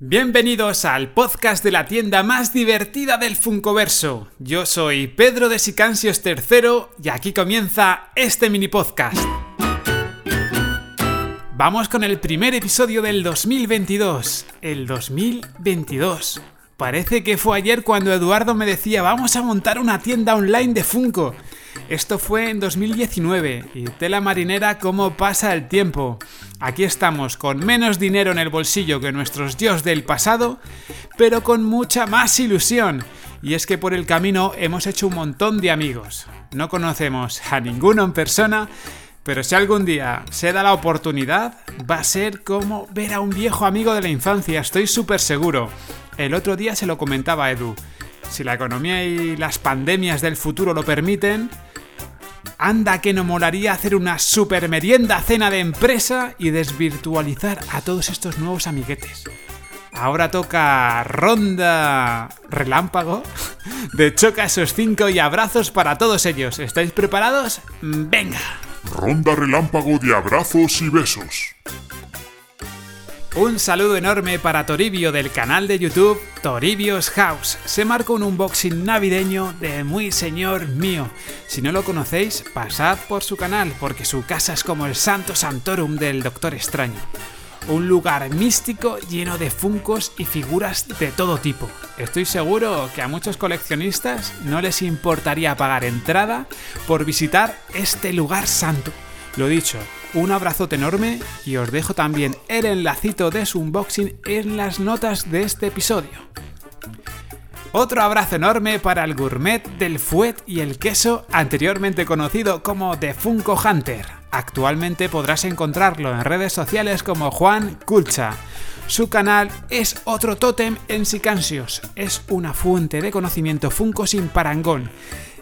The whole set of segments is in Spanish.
Bienvenidos al podcast de la tienda más divertida del Funkoverso. Yo soy Pedro de Sicansios III y aquí comienza este mini podcast. Vamos con el primer episodio del 2022. El 2022. Parece que fue ayer cuando Eduardo me decía vamos a montar una tienda online de Funko. Esto fue en 2019 y tela marinera cómo pasa el tiempo. Aquí estamos con menos dinero en el bolsillo que nuestros dios del pasado, pero con mucha más ilusión. Y es que por el camino hemos hecho un montón de amigos. No conocemos a ninguno en persona, pero si algún día se da la oportunidad, va a ser como ver a un viejo amigo de la infancia, estoy súper seguro. El otro día se lo comentaba a Edu. Si la economía y las pandemias del futuro lo permiten, Anda que no molaría hacer una super merienda cena de empresa y desvirtualizar a todos estos nuevos amiguetes. Ahora toca ronda relámpago de choca esos cinco y abrazos para todos ellos. ¿Estáis preparados? ¡Venga! Ronda relámpago de abrazos y besos. Un saludo enorme para Toribio del canal de YouTube Toribio's House. Se marca un unboxing navideño de muy señor mío. Si no lo conocéis, pasad por su canal porque su casa es como el Santo Santorum del Doctor Extraño. Un lugar místico lleno de funcos y figuras de todo tipo. Estoy seguro que a muchos coleccionistas no les importaría pagar entrada por visitar este lugar santo. Lo dicho, un abrazote enorme y os dejo también el enlacito de su unboxing en las notas de este episodio. Otro abrazo enorme para el gourmet del fuet y el queso, anteriormente conocido como The Funko Hunter. Actualmente podrás encontrarlo en redes sociales como Juan Culcha. Su canal es otro tótem en Sicansios, es una fuente de conocimiento Funko sin parangón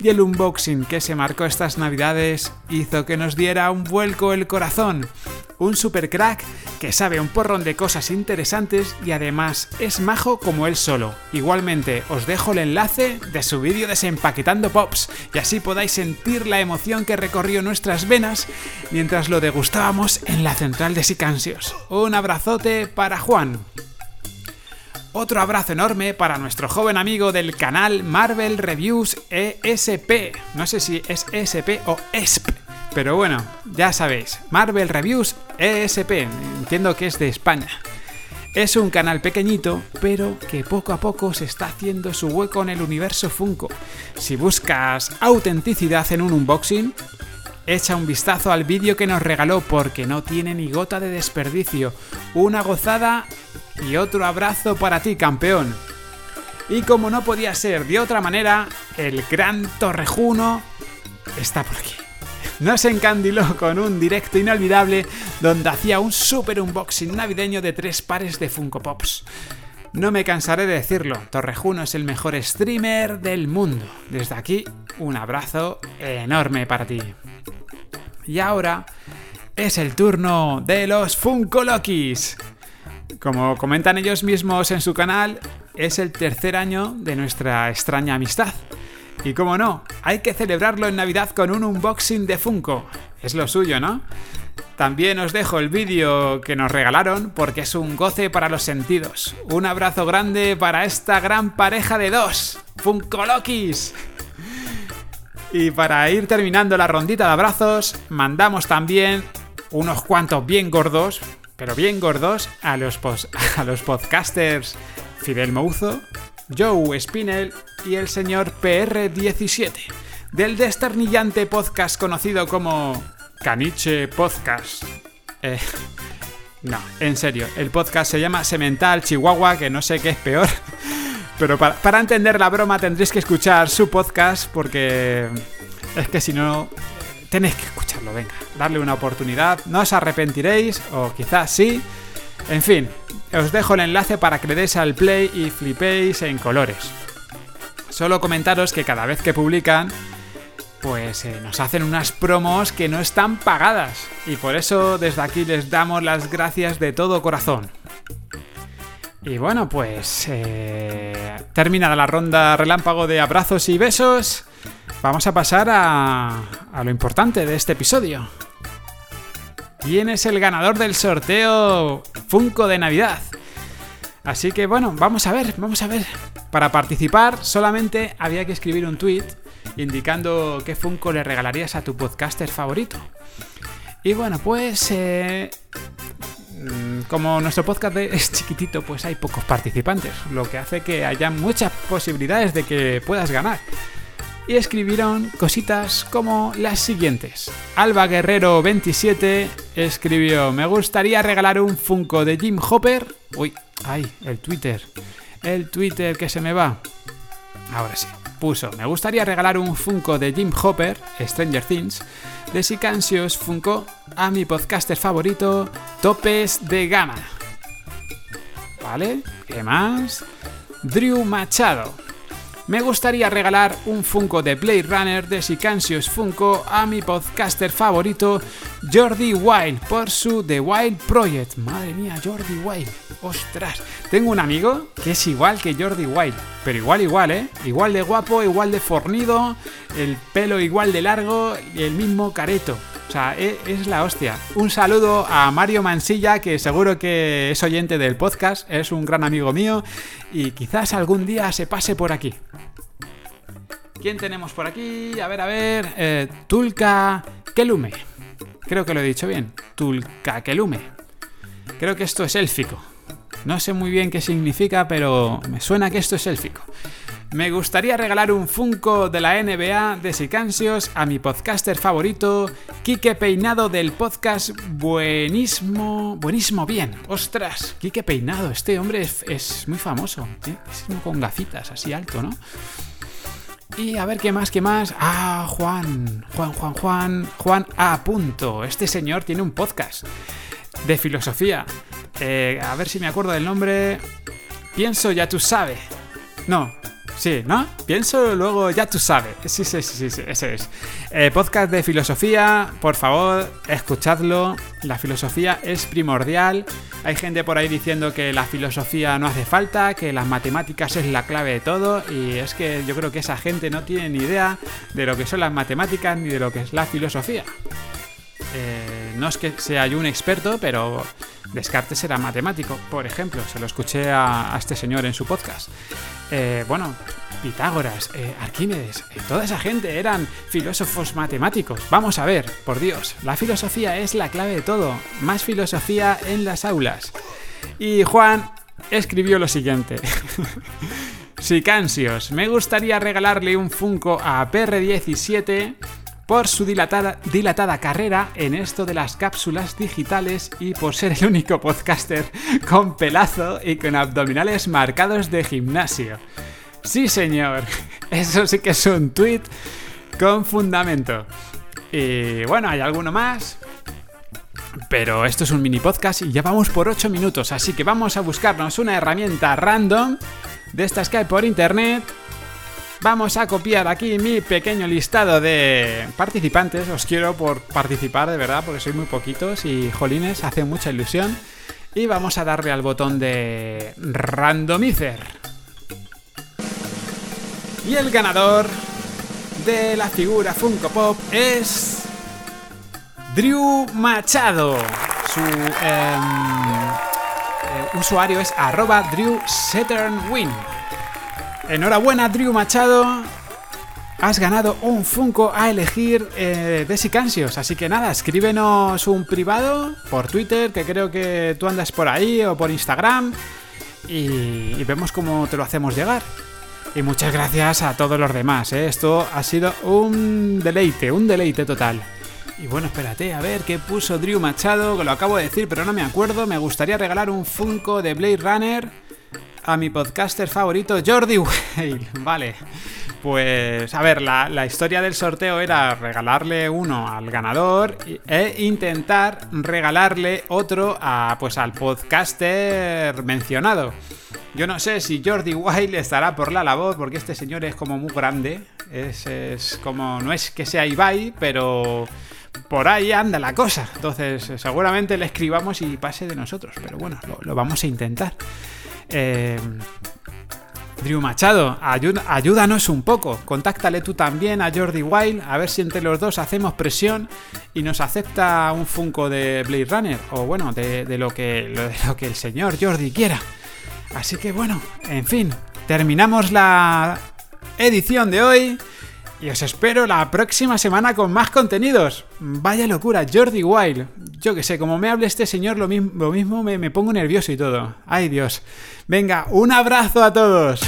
y el unboxing que se marcó estas navidades hizo que nos diera un vuelco el corazón. Un super crack que sabe un porrón de cosas interesantes y además es majo como él solo. Igualmente os dejo el enlace de su vídeo desempaquetando pops y así podáis sentir la emoción que recorrió nuestras venas mientras lo degustábamos en la central de Sicansios. Un abrazote para Juan. Otro abrazo enorme para nuestro joven amigo del canal Marvel Reviews ESP. No sé si es ESP o ESP. Pero bueno, ya sabéis, Marvel Reviews ESP, entiendo que es de España. Es un canal pequeñito, pero que poco a poco se está haciendo su hueco en el universo Funko. Si buscas autenticidad en un unboxing, echa un vistazo al vídeo que nos regaló porque no tiene ni gota de desperdicio. Una gozada y otro abrazo para ti, campeón. Y como no podía ser de otra manera, el gran Torrejuno está por aquí. Nos encandiló con un directo inolvidable donde hacía un super unboxing navideño de tres pares de Funko Pops. No me cansaré de decirlo, Torrejuno es el mejor streamer del mundo. Desde aquí, un abrazo enorme para ti. Y ahora es el turno de los Funko Lokis. Como comentan ellos mismos en su canal, es el tercer año de nuestra extraña amistad. Y como no, hay que celebrarlo en Navidad con un unboxing de Funko. Es lo suyo, ¿no? También os dejo el vídeo que nos regalaron porque es un goce para los sentidos. Un abrazo grande para esta gran pareja de dos, Funko Lokis. Y para ir terminando la rondita de abrazos, mandamos también unos cuantos bien gordos, pero bien gordos, a los, a los podcasters Fidel Mouzo, Joe Spinell y el señor PR17, del desternillante podcast conocido como Caniche Podcast. Eh, no, en serio, el podcast se llama Semental Chihuahua, que no sé qué es peor. Pero para, para entender la broma tendréis que escuchar su podcast porque es que si no tenéis que escucharlo, venga, darle una oportunidad, no os arrepentiréis, o quizás sí. En fin, os dejo el enlace para que le deis al play y flipéis en colores. Solo comentaros que cada vez que publican, pues eh, nos hacen unas promos que no están pagadas. Y por eso desde aquí les damos las gracias de todo corazón. Y bueno, pues eh, terminada la ronda relámpago de abrazos y besos vamos a pasar a, lo importante de este episodio. ¿Quién es el ganador del sorteo Funko de Navidad? Así que bueno, vamos a ver, vamos a ver. Para participar solamente había que escribir un tweet indicando qué Funko le regalarías a tu podcaster favorito. Y bueno, pues eh, mm, como nuestro podcast es chiquitito, pues hay pocos participantes, lo que hace que haya muchas posibilidades de que puedas ganar. Y escribieron cositas como las siguientes. Alba Guerrero 27 escribió, me gustaría regalar un Funko de Jim Hopper. Uy, ay, el Twitter. El Twitter que se me va. Ahora sí me gustaría regalar un Funko de Jim Hopper, Stranger Things, de Sicansios Funko a mi podcaster favorito, Topes de Gama. ¿Vale? ¿Qué más? Drew Machado. Me gustaría regalar un Funko de Blade Runner de Sicansios Funko a mi podcaster favorito, Jordi Wild, por su The Wild Project. Madre mía, Jordi Wild. Ostras, tengo un amigo que es igual que Jordi Wild, pero igual, igual, ¿eh? Igual de guapo, igual de fornido, el pelo igual de largo y el mismo careto. O sea, e, es, la hostia. Un saludo a Mario Mansilla, que seguro que es oyente del podcast, es un gran amigo mío y quizás algún día se pase por aquí. ¿Quién tenemos por aquí? A ver, a ver. Eh, Tulka Kelume. Creo que lo he dicho bien. Tulka Kelume. Creo que esto es élfico. No sé muy bien qué significa, pero me suena que esto es élfico. Me gustaría regalar un Funko de la NBA de Sicansios a mi podcaster favorito, Quique Peinado del podcast Buenísimo. Buenísimo Bien. Ostras, Quique Peinado, este hombre es, muy famoso. ¿eh? Es con gafitas, así alto, ¿no? Y a ver qué más, qué más. Ah, Juan, Juan, Juan, Juan, Juan A. Punto. Este señor tiene un podcast de filosofía. Eh, a ver si me acuerdo del nombre. Pienso, ya tú sabes. No, Sí, ¿no? Pienso, luego ya tú sabes. Sí, sí, sí, sí, ese es. Eh, podcast de filosofía, por favor, escuchadlo. La filosofía es primordial. Hay gente por ahí diciendo que la filosofía no hace falta, que las matemáticas es la clave de todo. Y es que yo creo que esa gente no tiene ni idea de lo que son las matemáticas ni de lo que es la filosofía. Eh, no es que sea yo un experto, pero Descartes era matemático, por ejemplo. Se lo escuché a este señor en su podcast. Eh, bueno, Pitágoras, eh, Arquímedes, eh, toda esa gente eran filósofos matemáticos. Vamos a ver, por Dios, la filosofía es la clave de todo. Más filosofía en las aulas. Y Juan escribió lo siguiente. Sicansios, me gustaría regalarle un Funko a PR17 por su dilatada, carrera en esto de las cápsulas digitales y por ser el único podcaster con pelazo y con abdominales marcados de gimnasio. Sí, señor, eso sí que es un tweet con fundamento. Y bueno, hay alguno más. Pero esto es un mini podcast y ya vamos por 8 minutos, así que vamos a buscarnos una herramienta random de estas que hay por internet Vamos a copiar aquí mi pequeño listado de participantes. Os quiero por participar de verdad, porque sois muy poquitos y jolines, hace mucha ilusión. Y vamos a darle al botón de randomizer. Y el ganador de la figura Funko Pop es Drew Machado. Su em, eh, usuario es arroba Drew Enhorabuena, Drew Machado. Has ganado un Funko a elegir eh, de. Así que nada, escríbenos un privado por Twitter, que creo que tú andas por ahí, o por Instagram. Y, vemos cómo te lo hacemos llegar. Y muchas gracias a todos los demás. ¿eh? Esto ha sido un deleite, un deleite total. Y bueno, espérate, a ver qué puso Drew Machado, que lo acabo de decir, pero no me acuerdo. Me gustaría regalar un Funko de Blade Runner a mi podcaster favorito, Jordi Whale. Vale. Pues a ver, la, historia del sorteo era regalarle uno al ganador e intentar regalarle otro a, pues, al podcaster mencionado. Yo no sé si Jordi Wild estará por la labor, porque este señor es como muy grande. Es, como, no es que sea Ibai, pero por ahí anda la cosa. Entonces, seguramente le escribamos y pase de nosotros. Pero bueno, lo vamos a intentar. Eh, Drew Machado, ayúdanos un poco. Contáctale tú también a Jordi Wild, a ver si entre los dos hacemos presión y nos acepta un Funko de Blade Runner. O bueno, de, lo, que, lo que el señor Jordi quiera. Así que bueno, en fin, terminamos la edición de hoy. Y os espero la próxima semana con más contenidos. Vaya locura, Jordi Wild. Yo que sé, como me hable este señor, lo mismo, lo mismo me, me pongo nervioso y todo. Ay Dios. Venga, un abrazo a todos.